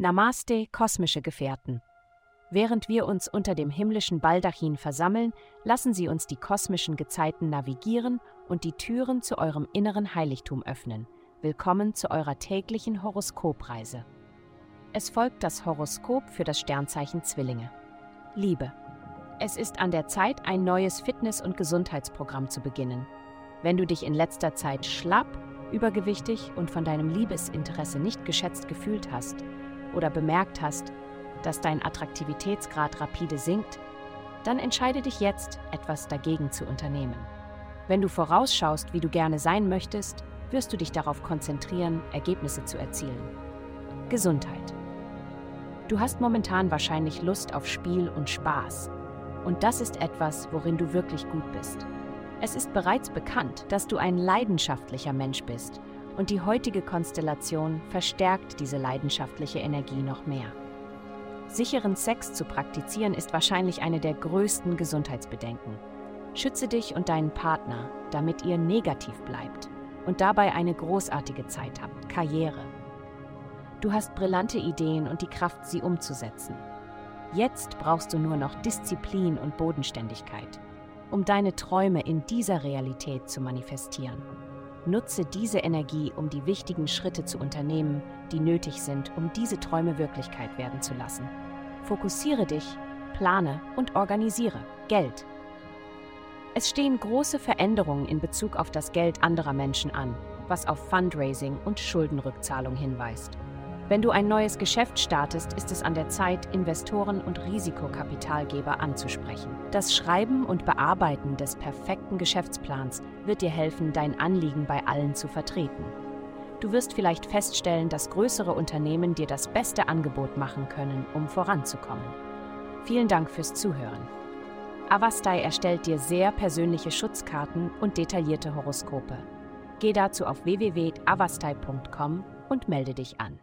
Namaste, kosmische Gefährten. Während wir uns unter dem himmlischen Baldachin versammeln, lassen Sie uns die kosmischen Gezeiten navigieren und die Türen zu eurem inneren Heiligtum öffnen. Willkommen zu eurer täglichen Horoskopreise. Es folgt das Horoskop für das Sternzeichen Zwillinge. Liebe. Es ist an der Zeit, ein neues Fitness- und Gesundheitsprogramm zu beginnen. Wenn du dich in letzter Zeit schlapp, übergewichtig und von deinem Liebesinteresse nicht geschätzt gefühlt hast oder bemerkt hast, dass dein Attraktivitätsgrad rapide sinkt, dann entscheide dich jetzt, etwas dagegen zu unternehmen. Wenn du vorausschaust, wie du gerne sein möchtest, wirst du dich darauf konzentrieren, Ergebnisse zu erzielen. Gesundheit. Du hast momentan wahrscheinlich Lust auf Spiel und Spaß. Und das ist etwas, worin du wirklich gut bist. Es ist bereits bekannt, dass du ein leidenschaftlicher Mensch bist und die heutige Konstellation verstärkt diese leidenschaftliche Energie noch mehr. Sicheren Sex zu praktizieren ist wahrscheinlich eine der größten Gesundheitsbedenken. Schütze dich und deinen Partner, damit ihr negativ bleibt und dabei eine großartige Zeit habt. Karriere. Du hast brillante Ideen und die Kraft, sie umzusetzen. Jetzt brauchst du nur noch Disziplin und Bodenständigkeit, um deine Träume in dieser Realität zu manifestieren. Nutze diese Energie, um die wichtigen Schritte zu unternehmen, die nötig sind, um diese Träume Wirklichkeit werden zu lassen. Fokussiere dich, plane und organisiere. Geld. Es stehen große Veränderungen in Bezug auf das Geld anderer Menschen an, was auf Fundraising und Schuldenrückzahlung hinweist. Wenn du ein neues Geschäft startest, ist es an der Zeit, Investoren und Risikokapitalgeber anzusprechen. Das Schreiben und Bearbeiten des perfekten Geschäftsplans wird dir helfen, dein Anliegen bei allen zu vertreten. Du wirst vielleicht feststellen, dass größere Unternehmen dir das beste Angebot machen können, um voranzukommen. Vielen Dank fürs Zuhören. Avastai erstellt dir sehr persönliche Schutzkarten und detaillierte Horoskope. Geh dazu auf www.avastai.com und melde dich an.